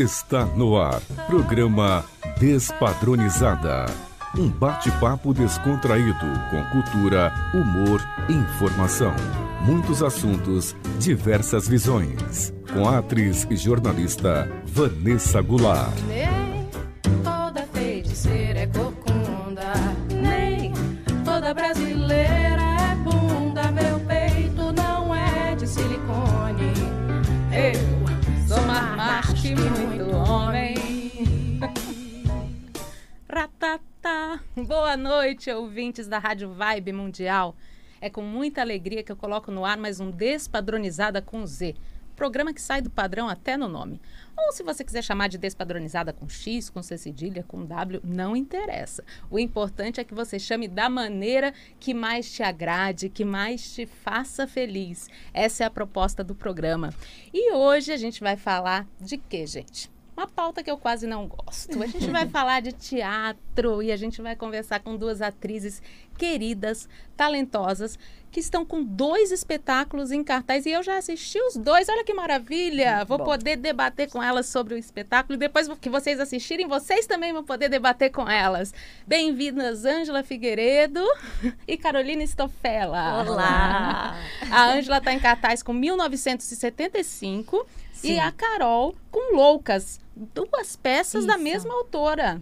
Está no ar. Programa Despadronizada. Um bate-papo descontraído com cultura, humor e informação. Muitos assuntos, diversas visões. Com a atriz e jornalista Vanessa Goulart. Boa noite, ouvintes da Rádio Vibe Mundial. É com muita alegria que eu coloco no ar mais um Despadronizada com Z. Programa que sai do padrão até no nome. Ou se você quiser chamar de despadronizada com X, com C cedilha, com W, não interessa. O importante é que você chame da maneira que mais te agrade, que mais te faça feliz. Essa é a proposta do programa. E hoje a gente vai falar de quê, gente? Uma pauta que eu quase não gosto. A gente vai falar de teatro e a gente vai conversar com duas atrizes queridas, talentosas, que estão com dois espetáculos em cartaz e eu já assisti os dois. Olha que maravilha! Vou Bom. poder debater com elas sobre o espetáculo e depois que vocês assistirem, vocês também vão poder debater com elas. Bem-vindas, Ângela Figueiredo e Carolina Stofella. Olá! A Ângela está em cartaz com 1975 Sim. e a Carol com Loucas. Duas peças da Isso. mesma autora.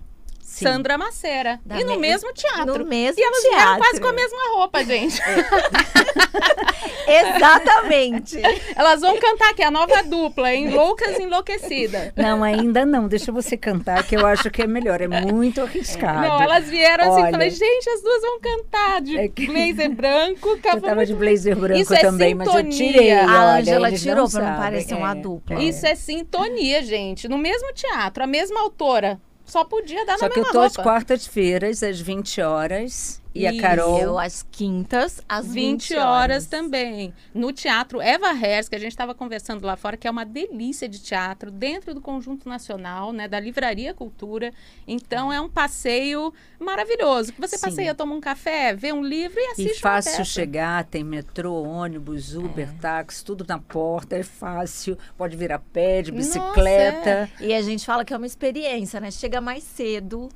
Sim. Sandra Macera. Da e no me- mesmo teatro. No mesmo e elas vieram teatro. quase com a mesma roupa, gente. Exatamente. elas vão cantar aqui, a nova dupla, em Loucas Enlouquecida. Não, ainda não. Deixa você cantar, que eu acho que é melhor. É muito arriscado. Não, elas vieram assim, Olha. falei, gente, as duas vão cantar de É que- blazer branco. Eu capa tava de blazer branco Isso é também, mas eu tirei. A A olha, Ângela eles tirou pra não parecer uma é, dupla. Isso é sintonia, gente. No mesmo teatro, a mesma autora. Só podia dar Só na que eu mesma tô às roupa. quartas-feiras, às 20 horas. E a. Carol. Eu às quintas, às 20 horas também. No Teatro Eva Hers, que a gente estava conversando lá fora, que é uma delícia de teatro, dentro do Conjunto Nacional, né, da Livraria Cultura. Então é um passeio maravilhoso. Que você Sim. passeia, toma um café, vê um livro e assiste E fácil chegar, tem metrô, ônibus, Uber, táxi, tudo na porta, é fácil. Pode vir a pé, de Nossa, bicicleta. E a gente fala que é uma experiência, né? Chega mais cedo.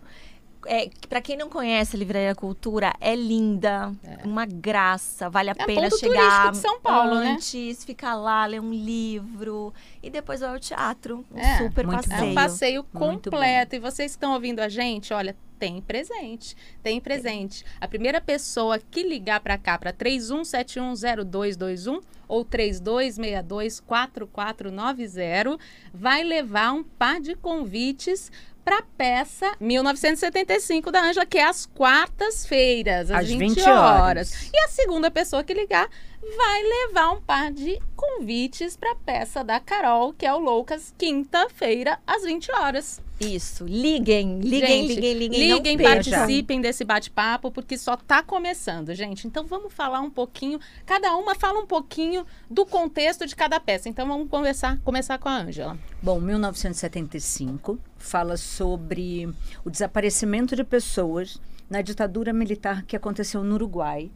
É, para quem não conhece a Livraria Cultura, é linda, uma graça, vale a É pena ponto chegar de São Paulo, né? antes, ficar lá, ler um livro e depois vai ao teatro. Um É, super muito bom. É passeio. um passeio completo. E vocês que estão ouvindo a gente, olha, tem presente. Tem presente. A primeira pessoa que ligar para cá, para 31710221 ou 32624490, vai levar um par de convites para a peça 1975 da Ângela, que é às quartas-feiras, às, Às 20, 20 horas. horas. E a segunda pessoa que ligar vai levar um par de convites para a peça da Carol, que é o Loucas, quinta-feira, às 20 horas. Isso. Liguem, liguem, Gente, liguem, liguem. Liguem, participem desse bate-papo, porque só está começando, gente. Então vamos falar um pouquinho, cada uma fala um pouquinho do contexto de cada peça. Então vamos conversar, começar com a Ângela. Bom, 1975 fala sobre o desaparecimento de pessoas na ditadura militar que aconteceu no Uruguai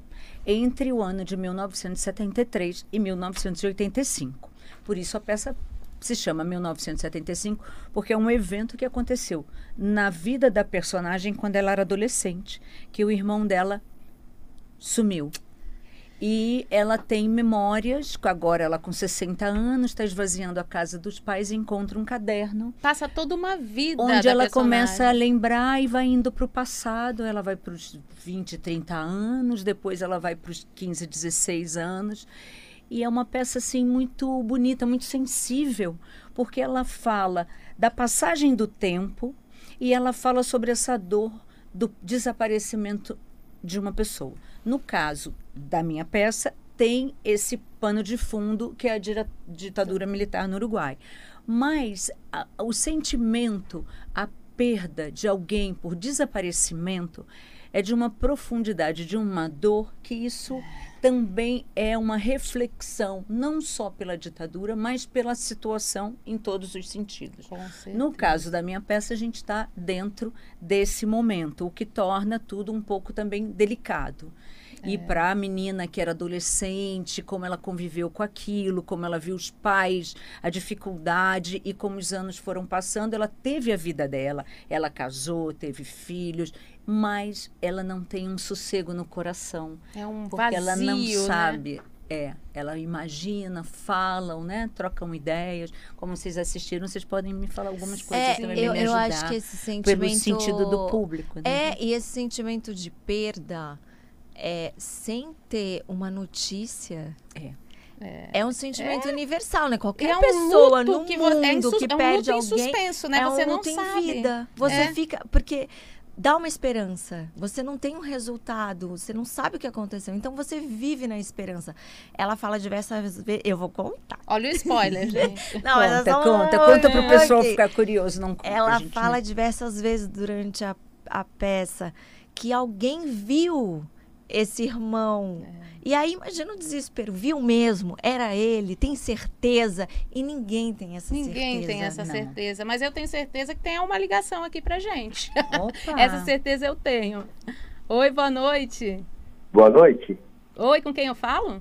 entre o ano de 1973 e 1985. Por isso a peça se chama 1975, porque é um evento que aconteceu na vida da personagem quando ela era adolescente, que o irmão dela sumiu. E ela tem memórias, agora ela com 60 anos, está esvaziando a casa dos pais e encontra um caderno Passa toda uma vida onde ela personagem. começa a lembrar e vai indo para o passado. Ela vai para os 20, 30 anos, depois ela vai para os 15, 16 anos. E é uma peça assim muito bonita, muito sensível, porque ela fala da passagem do tempo e ela fala sobre essa dor do desaparecimento de uma pessoa. No caso da minha peça, tem esse pano de fundo que é a ditadura militar no Uruguai. Mas a- o sentimento, a perda de alguém por desaparecimento é de uma profundidade, de uma dor, que isso também é uma reflexão, não só pela ditadura, mas pela situação em todos os sentidos. No caso da minha peça, a gente está dentro desse momento, o que torna tudo um pouco também delicado. E para a menina que era adolescente, como ela conviveu com aquilo, como ela viu os pais, a dificuldade e como os anos foram passando, ela teve a vida dela. Ela casou, teve filhos, mas ela não tem um sossego no coração É um porque ela não vazio, né? sabe. É, ela imagina, falam, né? Trocam ideias. Como vocês assistiram, vocês podem me falar algumas coisas É, também eu, me eu ajudar acho que esse sentimento. pelo sentido do público. Né? É, e esse sentimento de perda, é, sem ter uma notícia. É. É um sentimento universal, né? Qualquer é um pessoa no que mundo é que é um perde luto em alguém suspenso, né? é Você um não luto em sabe. vida. Você É. fica porque dá uma esperança. Você não tem um resultado, você não sabe o que aconteceu. Então você vive na esperança. Ela fala diversas vezes, eu vou contar. Olha o spoiler, gente. Não, é conta, só um conta, conta pro pessoal aqui. ficar curioso. Não conta, Ela gente, fala né? diversas vezes durante a, a peça que alguém viu esse irmão. É. E aí imagina o desespero, viu mesmo, era ele, tem certeza e ninguém tem essa Ninguém certeza. tem essa não. certeza, mas eu tenho certeza que tem uma ligação aqui pra gente. Opa. Essa certeza eu tenho. Oi, boa noite. Boa noite. Oi, com quem eu falo?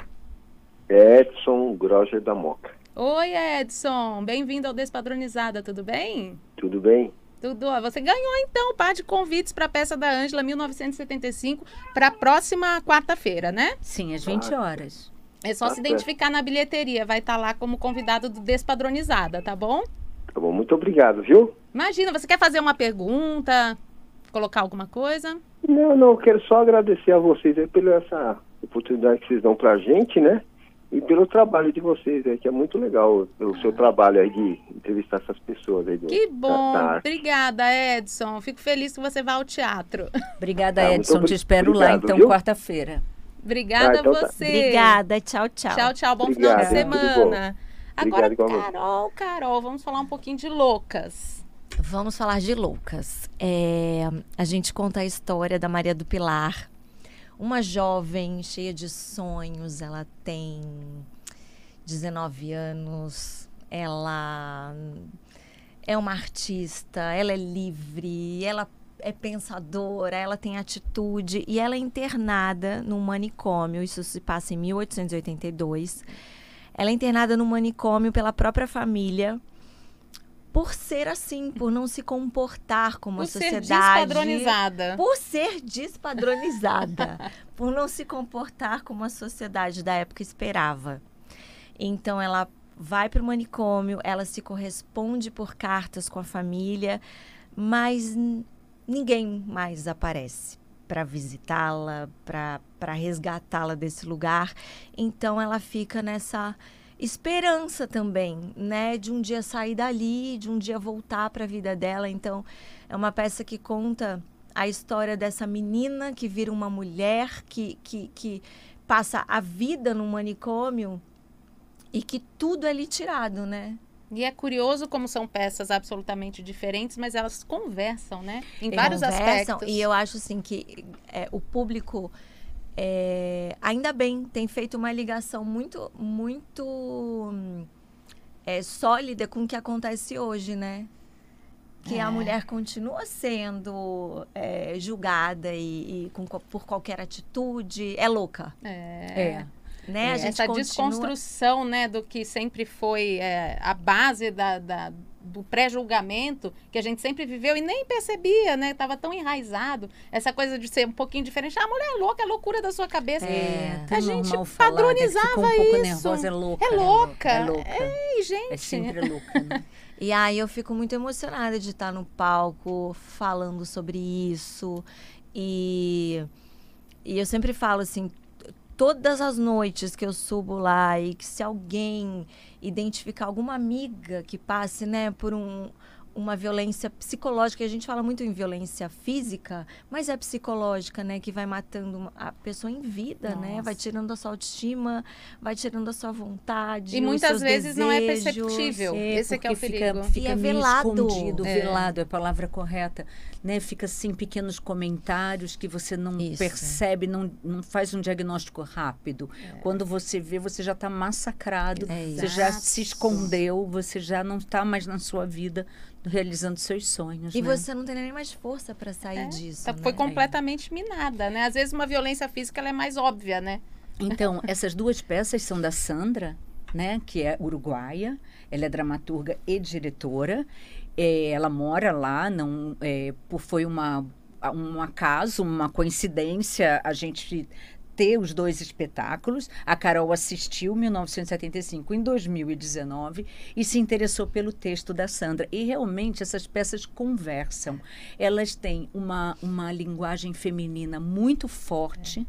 Edson Groger da Moca. Oi, Edson. Bem-vindo ao Despadronizada, tudo bem? Tudo bem? Tudo. ó, Você ganhou então um par de convites para a peça da Ângela 1975 para a próxima quarta-feira, né? Sim, às 20 horas. É só Tá se identificar na bilheteria, vai estar lá como convidado do Despadronizada, tá bom? Tá bom, muito obrigado, viu? Imagina, você quer fazer uma pergunta, colocar alguma coisa? Não, não, eu quero só agradecer a vocês aí pela essa oportunidade que vocês dão pra gente, né? E pelo trabalho de vocês aí, que é muito legal o seu trabalho aí de entrevistar essas pessoas aí. Do, Que bom. Obrigada, Edson. Fico feliz que você vá ao teatro. Obrigada, Ah, Edson. Te espero lá, obrigado, então, viu? quarta-feira. Obrigada Ah, então a tá. você. Obrigada, tchau, tchau. Tchau, tchau. Bom Obrigado, final de semana. Agora, Obrigado. Carol, Carol, vamos falar um pouquinho de loucas. Vamos falar de loucas. É, a gente conta a história da Maria do Pilar, uma jovem cheia de sonhos. Ela tem 19 anos. Ela é uma artista, ela é livre, ela é pensadora, ela tem atitude e ela é internada num manicômio. Isso se passa em 1882. Ela é internada num manicômio pela própria família por ser assim, por não se comportar como Por a ser sociedade. despadronizada. Por ser despadronizada, por não se comportar como a sociedade da época esperava. Então ela vai para o manicômio, ela se corresponde por cartas com a família, mas ninguém mais aparece para visitá-la, para resgatá-la desse lugar. Então ela fica nessa esperança também, né, de um dia sair dali, de um dia voltar para a vida dela. Então é uma peça que conta a história dessa menina que vira uma mulher que, que, que passa a vida num manicômio e que tudo é lhe tirado, né? E é curioso como são peças absolutamente diferentes, mas elas conversam, né? Em Eles vários conversam, aspectos. E eu acho assim que é, o público é, ainda bem tem feito uma ligação muito muito é, sólida com o que acontece hoje, né? Que É. a mulher continua sendo é, julgada e, e com co- por qualquer atitude é louca, É. É. né? a gente Essa continua... desconstrução, né, do que sempre foi é, a base da, da- do pré-julgamento, que a gente sempre viveu e nem percebia, né? Tava tão enraizado. Essa coisa de ser um pouquinho diferente. Ah, a mulher é louca, é loucura da sua cabeça. É, a gente normal falar, né, que padronizava um isso. nervosa, é louca. É né, louca. É louca. Ei, gente. É sempre louca, né? E aí eu fico muito emocionada de estar no palco falando sobre isso. E, e eu sempre falo assim, todas as noites que eu subo lá e que se alguém identificar alguma amiga que passe, né, por um uma violência psicológica. A gente fala muito em violência física, mas é psicológica, né? Que vai matando a pessoa em vida, né? Vai tirando a sua autoestima, vai tirando a sua vontade. E os muitas seus vezes não é desejos. perceptível. Esse é que é o porque perigo. Fica, fica E é velado. escondido, É. velado é a palavra correta. Né? Fica assim, pequenos comentários que você não Isso. percebe, não, não faz um diagnóstico rápido. Quando você vê, você já está massacrado, É você já se escondeu, você já não está mais na sua vida realizando seus sonhos. E né? você não tem nem mais força para sair É, disso. tá- né? Foi completamente minada, né? Às vezes uma violência física ela é mais óbvia, né? Então, essas duas peças são da Sandra, né, que é uruguaia. Ela é dramaturga e diretora. É, ela mora lá, não, é, foi uma, um acaso, uma coincidência a gente ter os dois espetáculos. A Carol assistiu em 1975, em 2019, e se interessou pelo texto da Sandra. E realmente essas peças conversam. Elas têm uma, uma linguagem feminina muito forte.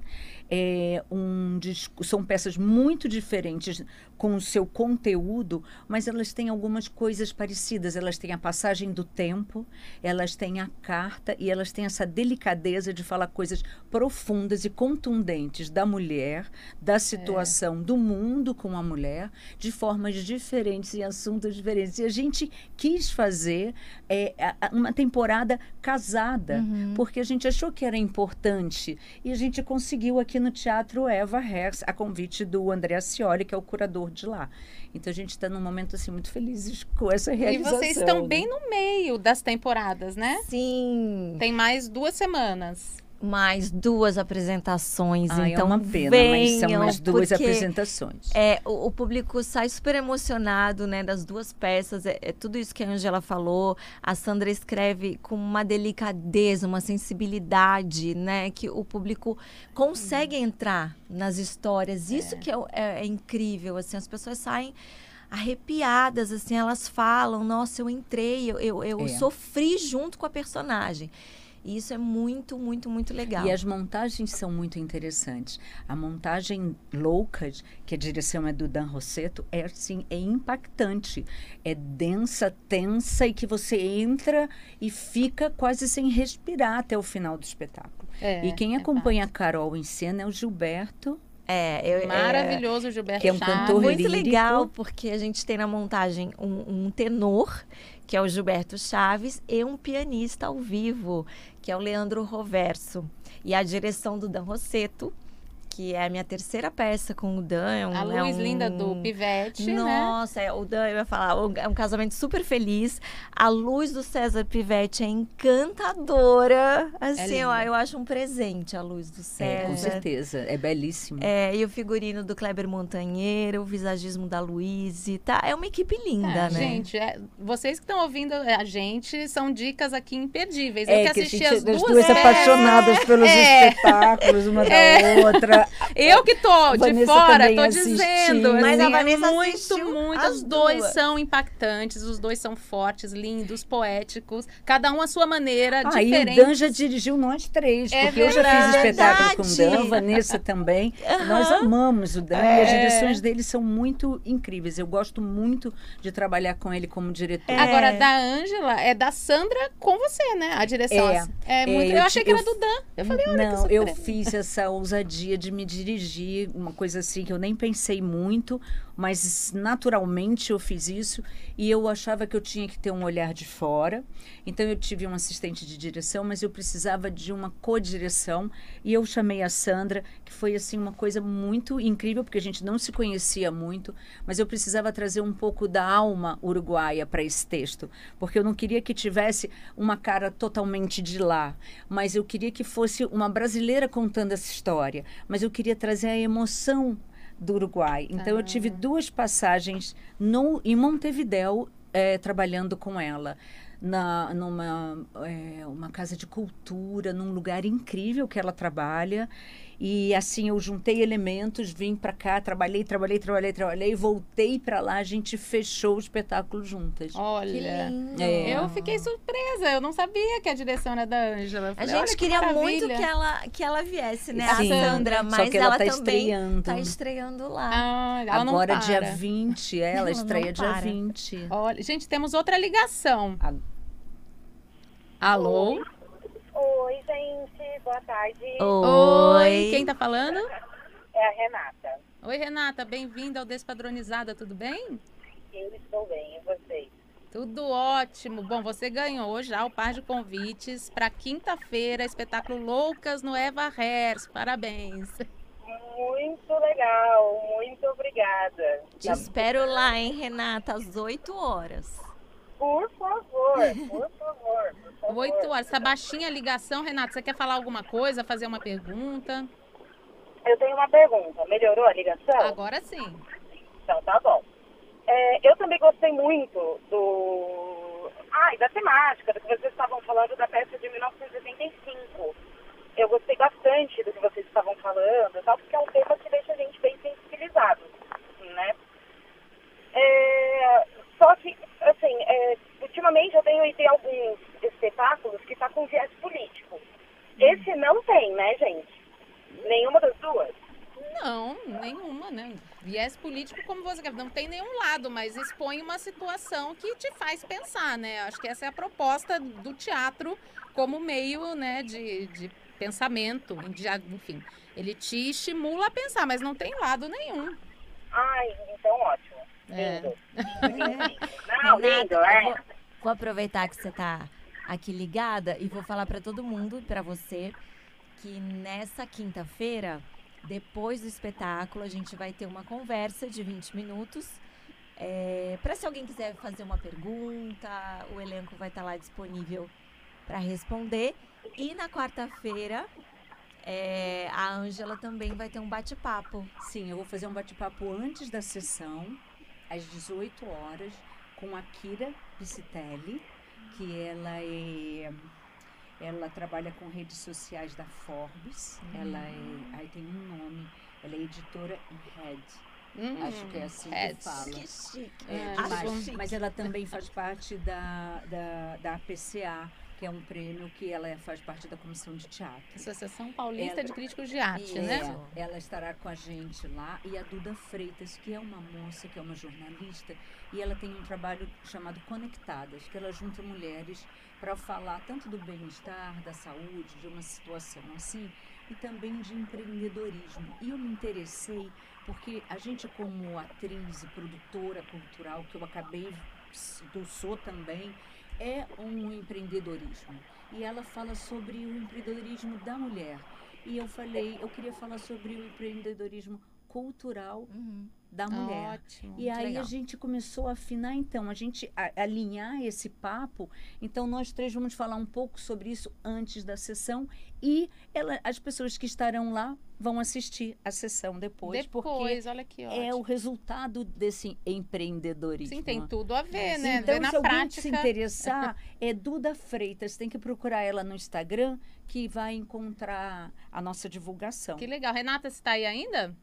É, um, discu- são peças muito diferentes com o seu conteúdo, mas elas têm algumas coisas parecidas. Elas têm a passagem do tempo, elas têm a carta e elas têm essa delicadeza de falar coisas profundas e contundentes da mulher, da situação do mundo com a mulher, de formas diferentes e assuntos diferentes. E a gente quis fazer é, uma temporada casada, porque a gente achou que era importante e a gente conseguiu aqui no Teatro Eva Hers, a convite do André Cioli, que é o curador de lá. Então a gente está num momento assim muito felizes com essa E realização. vocês estão né? bem no meio das temporadas, né? Sim. Tem mais duas semanas. Mais duas apresentações. Ah, então é uma pena, venham, mas são as duas apresentações. É, o, o público sai super emocionado, né, das duas peças. É, é tudo isso que a Angela falou. A Sandra escreve com uma delicadeza, uma sensibilidade, né, que o público consegue entrar nas histórias. Isso que é, é- é incrível, assim, as pessoas saem arrepiadas, assim, elas falam, nossa, eu entrei, eu, eu, eu É. sofri junto com a personagem. E isso é muito, muito, muito legal. E as montagens são muito interessantes. A montagem Loucas, que a direção é do Dan Rosseto, é assim, é impactante. É densa, tensa e que você entra e fica quase sem respirar até o final do espetáculo. É, e quem é acompanha a Carol em cena é o Gilberto, É, eu, é- Maravilhoso, Gilberto que é um Chaves. cantor muito lírico. legal, porque a gente tem na montagem um, um tenor, que é o Gilberto Chaves, e um pianista ao vivo, que é o Leandro Roverso. E a direção do Dan Rosseto, que é a minha terceira peça com o Dan. É um, A é luz um- linda do Pivete, né? Nossa, é, o Dan, eu ia falar, é um casamento super feliz. A luz do César Pivete é encantadora. Assim, eu, linda. eu acho um presente a luz do É, César. com certeza, é belíssimo. É, e o figurino do Kleber Montanheiro, o visagismo da Luíse, tá? É uma equipe linda, É, né? Gente, é, vocês que estão ouvindo a gente, são dicas aqui imperdíveis. É, eu que que a assisti gente, as as duas, duas peças, apaixonadas pelos É. espetáculos, uma da outra. Eu que tô de fora, tô assistiu. dizendo. Mas a assim, Vanessa é muito, muito. Os dois duas. são impactantes, os dois são fortes, lindos, poéticos, cada um à sua maneira, Ah, e o diferente. Dan já dirigiu nós três, É porque eu já fiz espetáculo com o Dan, Verdade. Vanessa também. Nós amamos o Dan e as direções dele são muito incríveis. Eu gosto muito de trabalhar com ele como diretor. É. Agora, da Ângela, é da Sandra com você, né? A direção. É. assim. É, É, muito, eu eu, achei ti- que era eu- do Dan. Eu falei, olha Não, que eu fiz essa ousadia de me dirigir, uma coisa assim que eu nem pensei muito, mas naturalmente eu fiz isso e eu achava que eu tinha que ter um olhar de fora. Então eu tive um assistente de direção, mas eu precisava de uma co-direção e eu chamei a Sandra, que foi assim uma coisa muito incrível, porque a gente não se conhecia muito, mas eu precisava trazer um pouco da alma uruguaia para esse texto, porque eu não queria que tivesse uma cara totalmente de lá, mas eu queria que fosse uma brasileira contando essa história, mas eu queria trazer a emoção do Uruguai. Então eu tive duas passagens no, em Montevidéu eh, trabalhando com ela. Na, numa eh, uma casa de cultura, num lugar incrível que ela trabalha. E assim eu juntei elementos, vim para cá, trabalhei, trabalhei, trabalhei, trabalhei, voltei para lá, a gente fechou o espetáculo juntas. Que Olha. lindo. É. Eu fiquei surpresa, eu não sabia que a direção era da Ângela. A gente que queria muito que ela, que ela viesse, né? Sim, a Sandra, só mas que ela ela, tá também estreando. tá estreando lá. Ah, ela não Agora, dia 20, ela Ela não estreia dia para. 20. Olha, gente, temos outra ligação. A- Alô? Oi, gente, boa tarde. Oi. Quem tá falando? É a Renata. Oi, Renata, bem-vinda ao Despadronizada, tudo bem? Eu estou bem, e vocês? Tudo ótimo. Bom, você ganhou já o par de convites para quinta-feira, espetáculo Loucas no Eva Hers. Parabéns. Muito legal, muito obrigada. Te espero lá, hein, Renata, às 8 horas. Por favor, por favor, por favor. Oito horas. Essa baixinha ligação, Renata, você quer falar alguma coisa, fazer uma pergunta? Eu tenho uma pergunta. Melhorou a ligação? Agora sim. Então tá bom. É, eu também gostei muito do. Ai, da temática, do que vocês estavam falando da peça de 1985. Eu gostei bastante do que vocês estavam falando, tal, porque é um tema que deixa a gente bem sensibilizado, né? É, só que, assim, é, ultimamente eu tenho ido em alguns espetáculos que tá com viés político. Esse não tem, né, gente? Nenhuma das duas? Não, nenhuma, né? Viés político, como você quer, não tem nenhum lado, mas expõe uma situação que te faz pensar, né? Acho que essa é a proposta do teatro como meio, né, de, de pensamento, de- enfim. Ele te estimula a pensar, mas não tem lado nenhum. Ai, então ótimo. É. Lindo. Não, lindo, eu é. vou, vou aproveitar que você tá aqui ligada e vou falar para todo mundo, para você, que nessa quinta-feira, depois do espetáculo, a gente vai ter uma conversa de 20 minutos. para se alguém quiser fazer uma pergunta, o elenco vai estar lá disponível para responder. E na quarta-feira, é, a Ângela também vai ter um bate-papo. Sim, eu vou fazer um bate-papo antes da sessão, às 18 horas, com a Kira Piscitelli, que ela é. Ela trabalha com redes sociais da Forbes. Ela é. Aí tem um nome. Ela é editora em Head. Hum, Acho que é assim Head. que fala. chique. É, mas, mas ela também faz parte da, da, da APCA, que é um prêmio que ela é- faz parte da comissão de teatro. Associação Paulista Ela- de Críticos de Arte, É, né? Ela estará com a gente lá. E a Duda Freitas, que é uma moça, que é uma jornalista, e ela tem um trabalho chamado Conectadas, que ela junta mulheres para falar tanto do bem-estar, da saúde, de uma situação assim, e também de empreendedorismo. E eu me interessei porque a gente, como atriz e produtora cultural, que eu acabei, eu sou também, é um empreendedorismo. E ela fala sobre o empreendedorismo da mulher. E eu falei, eu queria falar sobre o empreendedorismo cultural Uhum. Da mulher. Ótimo. E aí legal. a gente começou a afinar, então, a gente a- alinhar esse papo. Então, nós três vamos falar um pouco sobre isso antes da sessão. E ela- as pessoas que estarão lá vão assistir a sessão depois, porque Depois, olha que ótimo. é o resultado desse empreendedorismo. Sim, tem tudo a ver, né? Então, Ver na se alguém prática. se interessar, é Duda Freitas. Tem que procurar ela no Instagram, que vai encontrar a nossa divulgação. Que legal. Renata, você está aí ainda?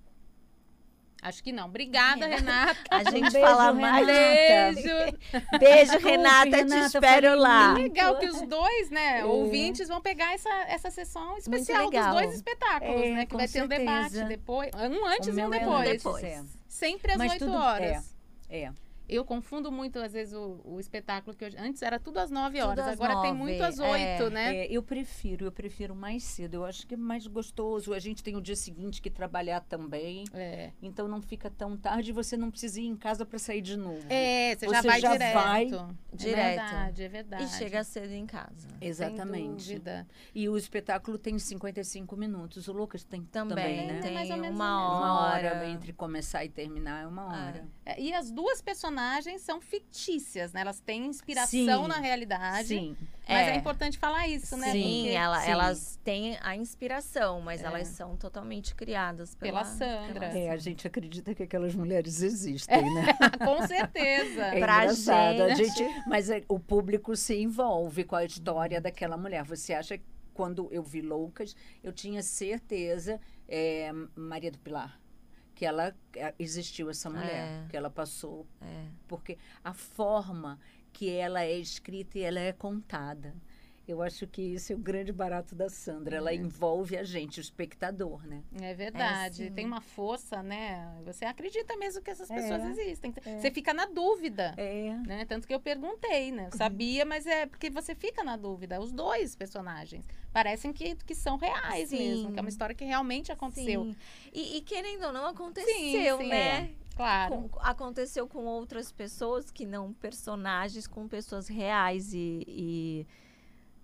Acho que não. Obrigada, Renata. A gente beijo, fala mais. Renata. Beijo. Beijo, Desculpe, Renata, te Renata, espero lá. Legal que os dois, né, É. ouvintes vão pegar essa, essa sessão especial dos dois espetáculos, É, né? Que vai ter um debate certeza. depois. Um antes O e um é depois. depois. É. Sempre às Mas 8 tudo- horas. É. Eu confundo muito, às vezes, o, o espetáculo que eu, antes era tudo às 9 Tudo horas. às Agora tem nove, muito às é. 8, né? É, eu prefiro, eu prefiro mais cedo. Eu acho que é mais gostoso. A gente tem o dia seguinte que trabalhar também. É. Então não fica tão tarde e você não precisa ir em casa para sair de novo. É, você, já Você vai já direto. vai É direto. verdade, é verdade. E chega cedo em casa. Exatamente. Sem dúvida. E o espetáculo tem 55 minutos. O Lucas tem Também, também, né? tem mais ou menos uma hora. Uma hora entre começar e terminar é uma hora. É, E as duas personagens são fictícias, né? Elas têm inspiração Sim. na realidade. Sim. Mas é. É. importante falar isso, né? Sim, Porque- ela- sim. elas têm a inspiração, mas É. elas são totalmente criadas pela, Pela Sandra. pela É, a gente acredita que aquelas mulheres existem, né? Com certeza. É Pra engraçado. A gente- gente, mas é, o público se envolve com a história daquela mulher. Você acha que quando eu vi Loucas, eu tinha certeza, é, Maria do Pilar, que ela é, existiu essa mulher, É. que ela passou, É. porque a forma que ela é escrita e ela é contada. Eu acho que isso é o grande barato da Sandra. Ela envolve a gente, o espectador, né? É verdade. É, sim. Tem uma força, né? Você acredita mesmo que essas É, pessoas existem. é. Você fica na dúvida. É. Né? Tanto que eu perguntei, né? Eu sabia, mas é porque você fica na dúvida. Os dois personagens parecem que, que são reais Sim. mesmo, que é uma história que realmente aconteceu. Sim. E, e querendo ou não, aconteceu, sim, né? Claro. Com- aconteceu com outras pessoas que não personagens, com pessoas reais e, e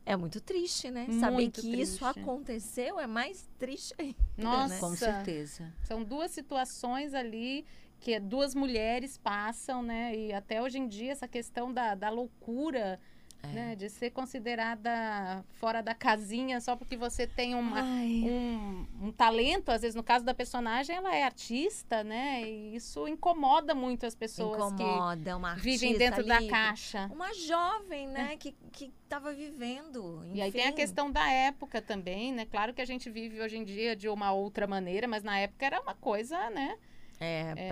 é muito triste, né? Saber Muito que isso triste. aconteceu é mais triste ainda. Nossa, né? Com certeza. São duas situações ali que duas mulheres passam, né? E até hoje em dia essa questão da, da loucura, É. né? De ser considerada fora da casinha só porque você tem uma, um, um talento. Às vezes, no caso da personagem, ela é artista, né? E isso incomoda muito as pessoas incomoda uma que vivem dentro da ali, caixa. Uma jovem, né? Que, que tava vivendo. E aí tem a enfim. questão da época também, né? Claro que a gente vive hoje em dia de uma outra maneira, mas na época era uma coisa, né? É, É.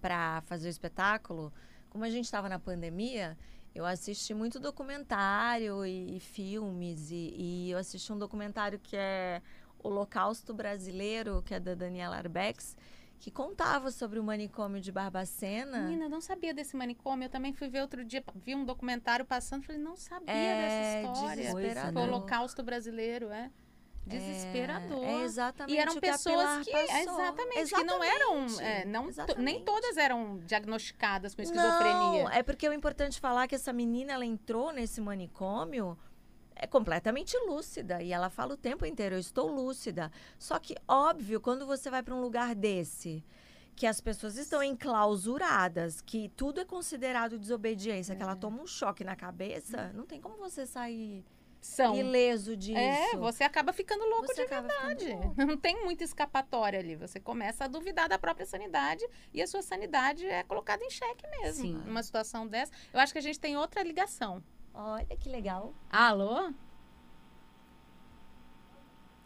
Pra fazer o espetáculo, como a gente estava na pandemia, eu assisti muito documentário e, e filmes. E, e eu assisti um documentário que é Holocausto Brasileiro, que é da Daniela Arbex, que contava sobre o manicômio de Barbacena. Menina, eu não sabia desse manicômio. Eu também fui ver outro dia, vi um documentário passando, falei, não sabia É, dessa história. desesperador. Holocausto brasileiro, é. Desesperador. É, é exatamente E eram pessoas que, passou. exatamente, que não eram, Exatamente, é, não, nem exatamente. todas eram diagnosticadas com esquizofrenia. Não, é porque é importante falar que essa menina, ela entrou nesse manicômio é completamente lúcida. E ela fala o tempo inteiro, eu estou lúcida. Só que, óbvio, quando você vai para um lugar desse, que as pessoas estão enclausuradas, que tudo é considerado desobediência, que ela toma um choque na cabeça, não tem como você sair São. ileso disso. É, você acaba ficando louco Você de verdade. louco. Não tem muita escapatória ali. Você começa a duvidar da própria sanidade e a sua sanidade é colocada em xeque mesmo. Sim. Numa situação dessa. Eu acho que a gente tem outra ligação. Olha que legal. Alô?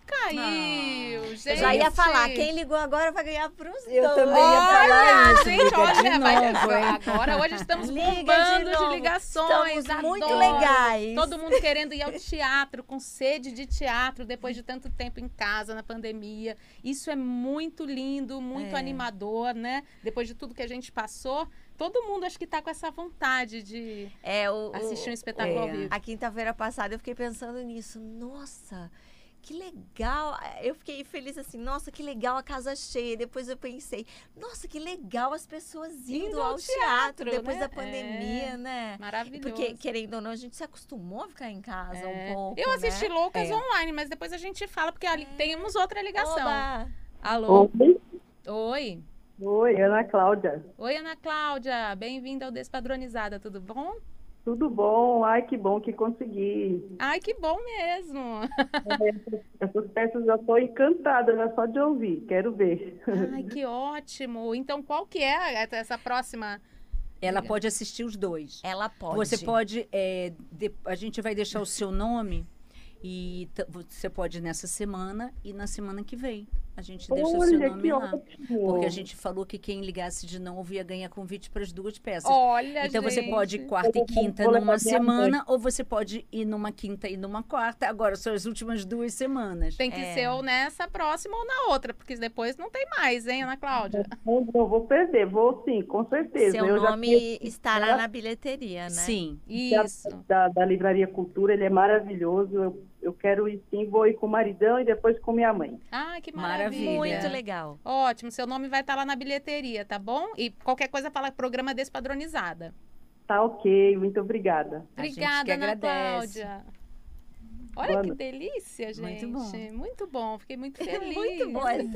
Caiu, gente. Eu já ia falar, quem ligou agora vai ganhar pros Eu dois. também ia falar isso. Gente, olha, de hein? agora hoje estamos Liga de bombando de, novo. ligações. Estamos muito adoro. legais. Todo mundo querendo ir ao teatro, com sede de teatro, depois de tanto tempo em casa, na pandemia. Isso é muito lindo, muito É. animador, né? Depois de tudo que a gente passou, todo mundo acho que tá com essa vontade de É, o, assistir um espetáculo ao é. vivo. A quinta-feira passada eu fiquei pensando nisso. Nossa, que legal. Eu fiquei feliz assim, nossa, que legal a casa cheia. Depois eu pensei, nossa, que legal as pessoas indo, Indo ao, teatro, teatro, depois né? da pandemia, né? Maravilhoso. Porque, querendo ou não, a gente se acostumou a ficar em casa É. um pouco. Eu assisti né? Loucas É. online, mas depois a gente fala, porque ali temos outra ligação. Oba! Alô? Oi, Oi. Oi, Ana Cláudia. Oi, Ana Cláudia. Bem-vinda ao Despadronizada, tudo bom? Tudo bom? Ai, que bom que consegui. Ai, que bom mesmo. Essas peças eu estou encantada já só de ouvir. Quero ver. Ai, que ótimo. Então, qual que é essa próxima? Ela pode assistir os dois. Ela pode. Você pode. é, de- a gente vai deixar o seu nome e você pode ir nessa semana e na semana que vem. A gente deixa o seu nome lá. ótimo. Porque a gente falou que quem ligasse de novo ia ganhar convite para as duas peças. Olha, Então você gente. pode ir quarta e Eu quinta numa semana, ou você pode ir numa quinta e numa quarta. Agora são as últimas duas semanas. Tem que É. ser ou nessa próxima ou na outra, porque depois não tem mais, hein, Ana Cláudia? Não, não vou perder, vou sim, com certeza. Seu Eu nome estará na bilheteria, né? Sim. Isso. Da, da Livraria Cultura, ele é maravilhoso. Eu, eu quero ir sim, vou ir com o maridão e depois com minha mãe. Ai, que Maravilha. maravilha. Muito legal. Ótimo, seu nome vai estar lá na bilheteria, tá bom? E qualquer coisa fala programa despadronizada. Tá ok, muito obrigada. Obrigada, Ana agradece. Cláudia. Olha Boa que noite. delícia, gente. Muito bom. Muito bom, fiquei muito feliz. Muito bom. assim.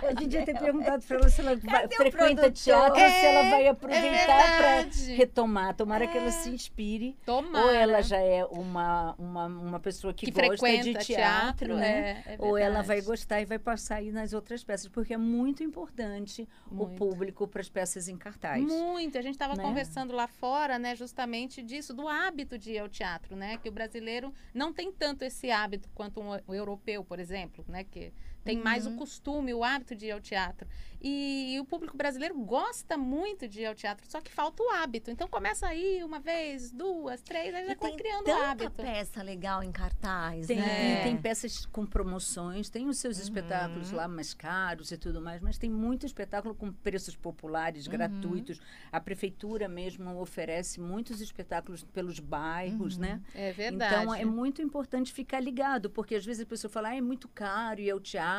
A gente ia ter perguntado para ela se ela vai, o frequenta teatro, se ela vai É aproveitar para verdade. retomar. Tomara que ela se inspire. Tomara. Ou ela já é uma, uma, uma pessoa que, que gosta frequenta de teatro, né? é, é Ou ela vai gostar e vai passar aí nas outras peças, porque é muito importante o Muito. público para as peças em cartaz. Muito. A gente estava Né? conversando lá fora, né, justamente disso, do hábito de ir ao teatro, né? Que o brasileiro não tem tanto esse hábito quanto um, europeu, por exemplo, né? Que tem mais o costume, o hábito de ir ao teatro. E, o público brasileiro gosta muito de ir ao teatro, só que falta o hábito. Então começa aí uma vez, duas, três, aí já E tem criando o tanta hábito. peça legal em cartaz, Tem, né? tem peças com promoções, tem os seus espetáculos lá mais caros e tudo mais, mas tem muito espetáculo com preços populares, gratuitos. A prefeitura mesmo oferece muitos espetáculos pelos bairros, né? É verdade. Então é muito importante ficar ligado, porque às vezes a pessoa fala, ah, é muito caro ir ao teatro,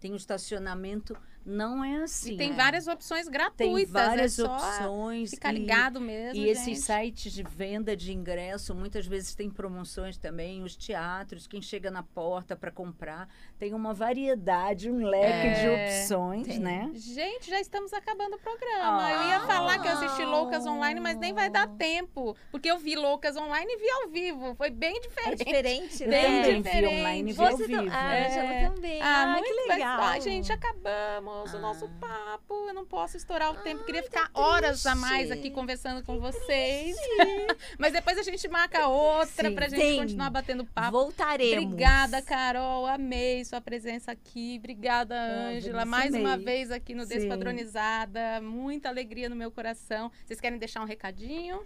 tem um estacionamento. Não é assim. E tem né? várias opções gratuitas. Tem várias é só opções. Ficar e- ligado mesmo. E esses sites de venda de ingresso muitas vezes tem promoções também. Os teatros, quem chega na porta para comprar, tem uma variedade, um leque de É, opções, tem. né? Gente, já estamos acabando o programa. Ah. eu ia falar que eu assisti Loucas online, mas nem vai dar tempo. Porque eu vi Loucas online e vi ao vivo. Foi bem É diferente. diferente, Eu né? vi diferente. online e vi Você ao vivo. Ah, né? Angela também. Ah, Ah, muito que mas- legal. Ai, gente, acabamos o Ah. nosso papo. Eu não posso estourar o tempo. Queria ficar tá horas a mais aqui conversando com vocês. mas depois a gente marca outra Sim. pra gente continuar batendo papo. Voltaremos. Obrigada, Carol. Amei sua presença aqui. Obrigada, Ah, Ângela. Mais uma amei. vez aqui no Sim. Despadronizada. Muita alegria no meu coração. Vocês querem deixar um recadinho?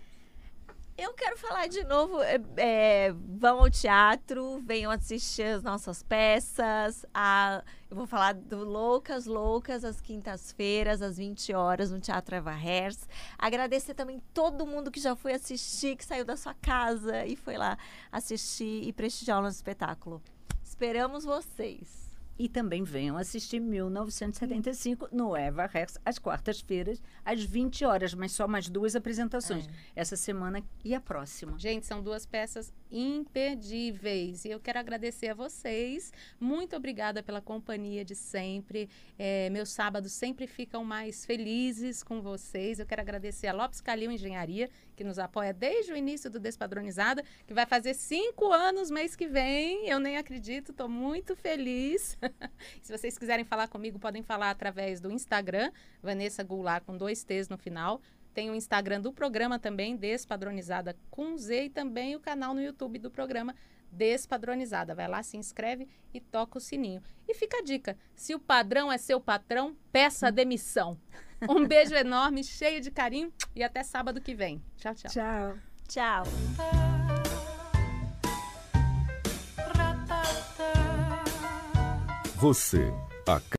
Eu quero falar de novo. é, é, vão ao teatro, venham assistir as nossas peças. A, eu vou falar do Loucas Loucas às quintas-feiras, às 20 horas, no Teatro Eva Hers. Agradecer também todo mundo que já foi assistir, que saiu da sua casa e foi lá assistir e prestigiar o nosso espetáculo. Esperamos vocês. E também venham assistir 1975 no Eva Rex, às quartas-feiras, às 20 horas, mas só mais duas apresentações. Essa semana e a próxima. Gente, são duas peças imperdíveis. E eu quero agradecer a vocês. Muito obrigada pela companhia de sempre. É, meus sábados sempre ficam mais felizes com vocês. Eu quero agradecer a Lopes Calil Engenharia, que nos apoia desde o início do Despadronizada, que vai fazer cinco anos mês que vem. Eu nem acredito, estou muito feliz. Se vocês quiserem falar comigo, podem falar através do Instagram, Vanessa Goulart, com dois T's no final. Tem o Instagram do programa também, Despadronizada com Z, e também o canal no YouTube do programa Despadronizada. Vai lá, se inscreve e toca o sininho. E fica a dica: se o padrão é seu patrão, peça demissão. Um beijo enorme, cheio de carinho e até sábado que vem. Tchau, tchau. Tchau. Tchau. Você, a